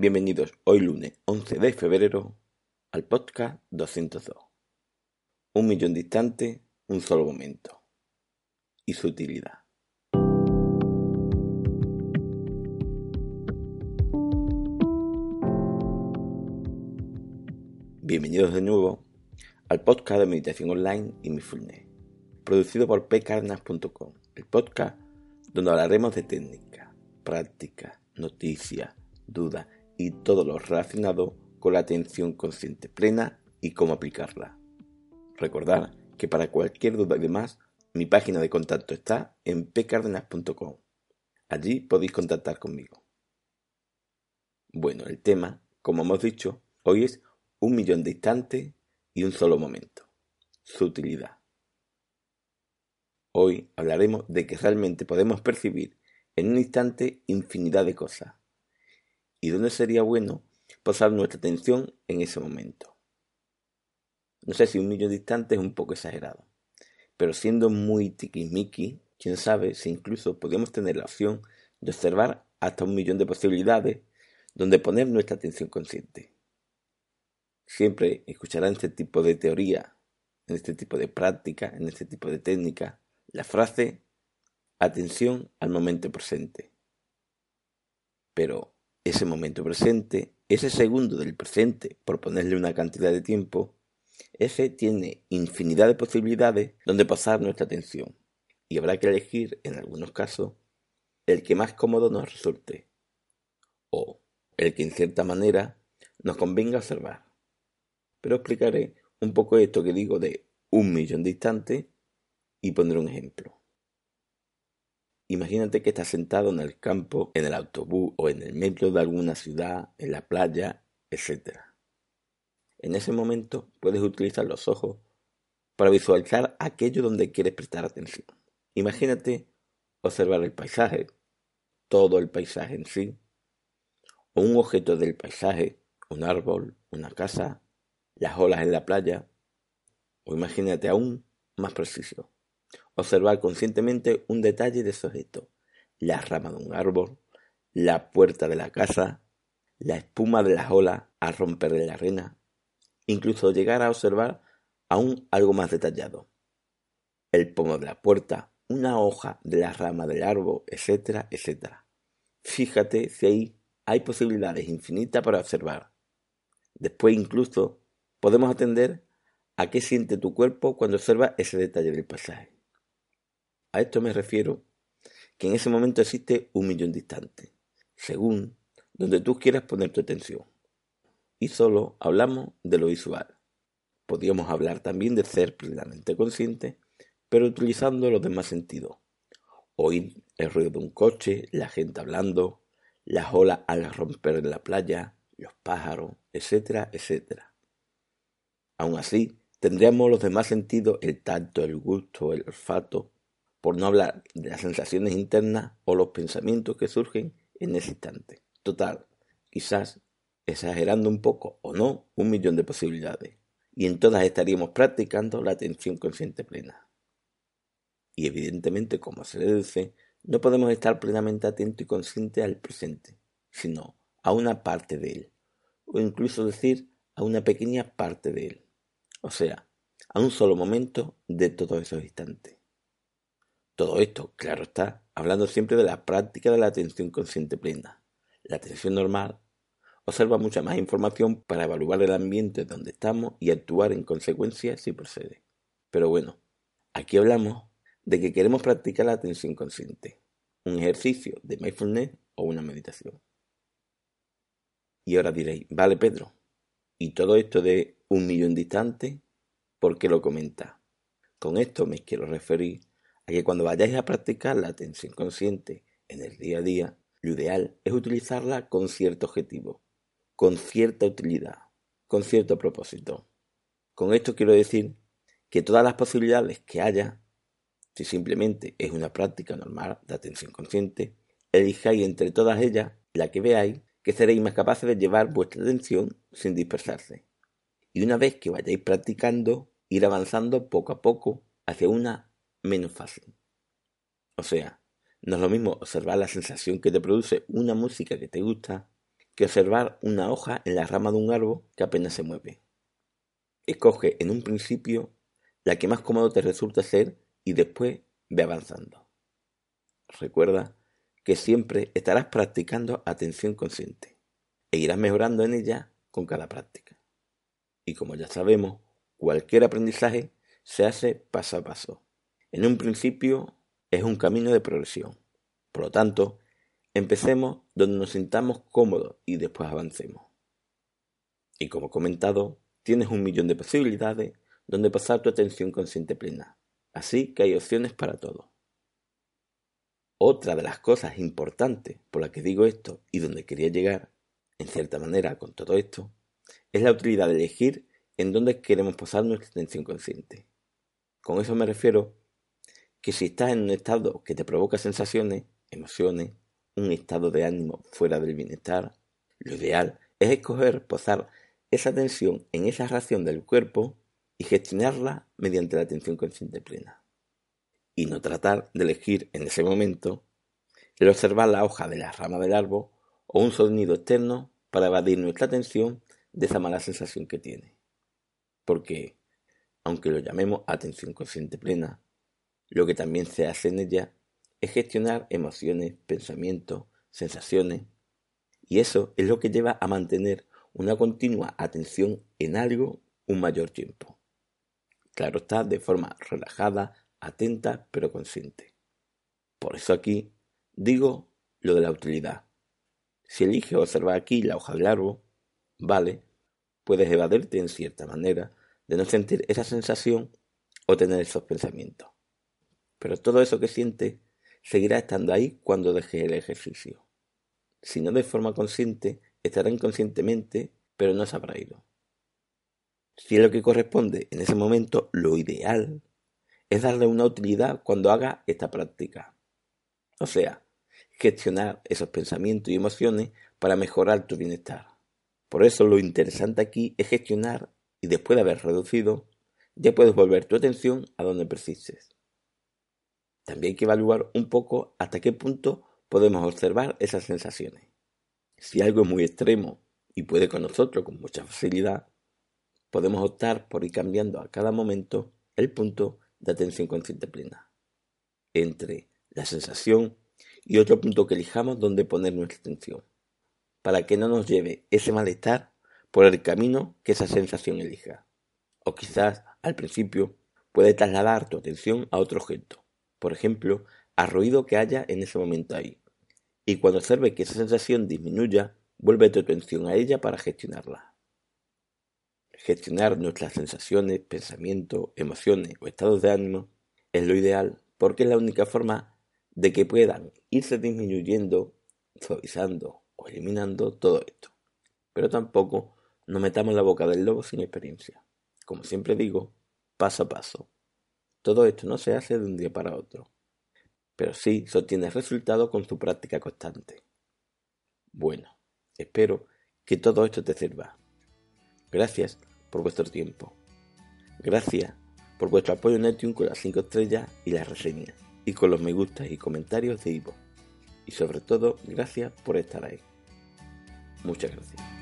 Bienvenidos hoy lunes 11 de febrero al podcast 202. Un millón distante, un solo momento. Y su utilidad. Bienvenidos de nuevo al podcast de meditación online y mindfulness, producido por pcarnas.com, el podcast donde hablaremos de técnica, práctica, noticias, dudas y todo lo relacionado con la atención consciente plena y cómo aplicarla. Recordad que para cualquier duda y demás, mi página de contacto está en pcardenas.com. Allí podéis contactar conmigo. Bueno, el tema, como hemos dicho, hoy es un millón de instantes y un solo momento. Su utilidad. Hoy hablaremos de que realmente podemos percibir en un instante infinidad de cosas y dónde sería bueno posar nuestra atención en ese momento. No sé si un millón de es un poco exagerado, pero siendo muy tiquismiqui, quién sabe si incluso podríamos tener la opción de observar hasta un millón de posibilidades donde poner nuestra atención consciente. Siempre escucharán este tipo de teoría, en este tipo de práctica, en este tipo de técnica, la frase atención al momento presente. Pero ese momento presente, ese segundo del presente, por ponerle una cantidad de tiempo, ese tiene infinidad de posibilidades donde pasar nuestra atención. Y habrá que elegir, en algunos casos, el que más cómodo nos resulte, o el que en cierta manera nos convenga observar. Pero explicaré un poco esto que digo de un millón de instantes y pondré un ejemplo. Imagínate que estás sentado en el campo, en el autobús o en el metro de alguna ciudad, en la playa, etc. En ese momento puedes utilizar los ojos para visualizar aquello donde quieres prestar atención. Imagínate observar el paisaje, todo el paisaje en sí, o un objeto del paisaje, un árbol, una casa, las olas en la playa, o imagínate aún más preciso, Observar conscientemente un detalle de ese objeto, la rama de un árbol, la puerta de la casa, la espuma de las olas al romper en la arena, incluso llegar a observar aún algo más detallado. El pomo de la puerta, una hoja de la rama del árbol, etcétera, etcétera. Fíjate si ahí hay posibilidades infinitas para observar. Después incluso podemos atender a qué siente tu cuerpo cuando observa ese detalle del paisaje. A esto me refiero que en ese momento existe un millón de instantes, según donde tú quieras poner tu atención. Y solo hablamos de lo visual. Podríamos hablar también de ser plenamente consciente, pero utilizando los demás sentidos. Oír el ruido de un coche, la gente hablando, las olas al romper en la playa, los pájaros, etcétera, etcétera. Aún así, tendríamos los demás sentidos, el tacto, el gusto, el olfato, por no hablar de las sensaciones internas o los pensamientos que surgen en ese instante. Total, quizás exagerando un poco o no, un millón de posibilidades. Y en todas estaríamos practicando la atención consciente plena. Y evidentemente, como se le dice, no podemos estar plenamente atentos y conscientes al presente, sino a una parte de él, o incluso decir a una pequeña parte de él, o sea, a un solo momento de todos esos instantes. Todo esto, claro está, hablando siempre de la práctica de la atención consciente plena. La atención normal observa mucha más información para evaluar el ambiente donde estamos y actuar en consecuencia si procede. Pero bueno, aquí hablamos de que queremos practicar la atención consciente, un ejercicio de mindfulness o una meditación. Y ahora diréis, vale Pedro, ¿y todo esto de un millón distante? ¿Por qué lo comenta? Con esto me quiero referir a que cuando vayáis a practicar la atención consciente en el día a día, lo ideal es utilizarla con cierto objetivo, con cierta utilidad, con cierto propósito. Con esto quiero decir que todas las posibilidades que haya, si simplemente es una práctica normal de atención consciente, elijáis entre todas ellas la que veáis que seréis más capaces de llevar vuestra atención sin dispersarse. Y una vez que vayáis practicando, ir avanzando poco a poco hacia una menos fácil. O sea, no es lo mismo observar la sensación que te produce una música que te gusta que observar una hoja en la rama de un árbol que apenas se mueve. Escoge en un principio la que más cómodo te resulta ser y después ve avanzando. Recuerda que siempre estarás practicando atención consciente e irás mejorando en ella con cada práctica. Y como ya sabemos, cualquier aprendizaje se hace paso a paso. En un principio es un camino de progresión. Por lo tanto, empecemos donde nos sintamos cómodos y después avancemos. Y como comentado, tienes un millón de posibilidades donde pasar tu atención consciente plena. Así que hay opciones para todo. Otra de las cosas importantes por las que digo esto y donde quería llegar, en cierta manera, con todo esto, es la utilidad de elegir en dónde queremos posar nuestra atención consciente. Con eso me refiero que si estás en un estado que te provoca sensaciones, emociones, un estado de ánimo fuera del bienestar, lo ideal es escoger posar esa atención en esa reacción del cuerpo y gestionarla mediante la atención consciente plena y no tratar de elegir en ese momento el observar la hoja de la rama del árbol o un sonido externo para evadir nuestra atención de esa mala sensación que tiene. Porque, aunque lo llamemos atención consciente plena, lo que también se hace en ella es gestionar emociones, pensamientos, sensaciones, y eso es lo que lleva a mantener una continua atención en algo un mayor tiempo. Claro está, de forma relajada, atenta pero consciente. Por eso aquí digo lo de la utilidad. Si eliges observar aquí la hoja del árbol, vale, puedes evadirte en cierta manera de no sentir esa sensación o tener esos pensamientos. Pero todo eso que sientes seguirá estando ahí cuando dejes el ejercicio. Si no de forma consciente, estará inconscientemente, pero no se habrá ido. Si es lo que corresponde en ese momento, lo ideal es darle una utilidad cuando haga esta práctica. O sea, gestionar esos pensamientos y emociones para mejorar tu bienestar. Por eso lo interesante aquí es gestionar y después de haber reducido, ya puedes volver tu atención a donde persistes. También hay que evaluar un poco hasta qué punto podemos observar esas sensaciones. Si algo es muy extremo y puede con nosotros con mucha facilidad, podemos optar por ir cambiando a cada momento el punto de atención consciente plena, entre la sensación y otro punto que elijamos donde poner nuestra atención, para que no nos lleve ese malestar por el camino que esa sensación elija. O quizás al principio puede trasladar tu atención a otro objeto, por ejemplo, al ruido que haya en ese momento ahí. Y cuando observe que esa sensación disminuya, vuelve tu atención a ella para gestionarla. Gestionar nuestras sensaciones, pensamientos, emociones o estados de ánimo es lo ideal porque es la única forma de que puedan irse disminuyendo, suavizando o eliminando todo esto. Pero tampoco nos metamos la boca del lobo sin experiencia. Como siempre digo, paso a paso. Todo esto no se hace de un día para otro, pero sí sostiene resultados con su práctica constante. Bueno, espero que todo esto te sirva. Gracias por vuestro tiempo. Gracias por vuestro apoyo en iTunes con las 5 estrellas y las reseñas, y con los me gusta y comentarios de Ivo. Y sobre todo, gracias por estar ahí. Muchas gracias.